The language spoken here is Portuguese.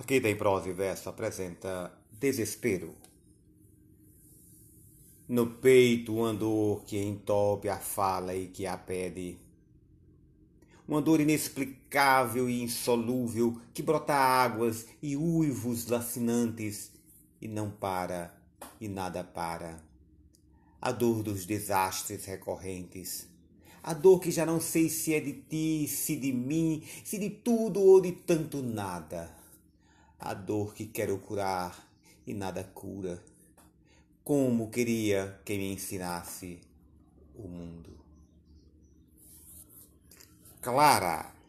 Aqui tem prosa e verso apresenta desespero. No peito, uma dor que entope a fala e que a pede. Uma dor inexplicável e insolúvel que brota águas e uivos lacinantes e não para e nada para. A dor dos desastres recorrentes. A dor que já não sei se é de ti, se de mim, se de tudo ou de tanto nada a dor que quero curar e nada cura. Como queria que me ensinasse o mundo. Clara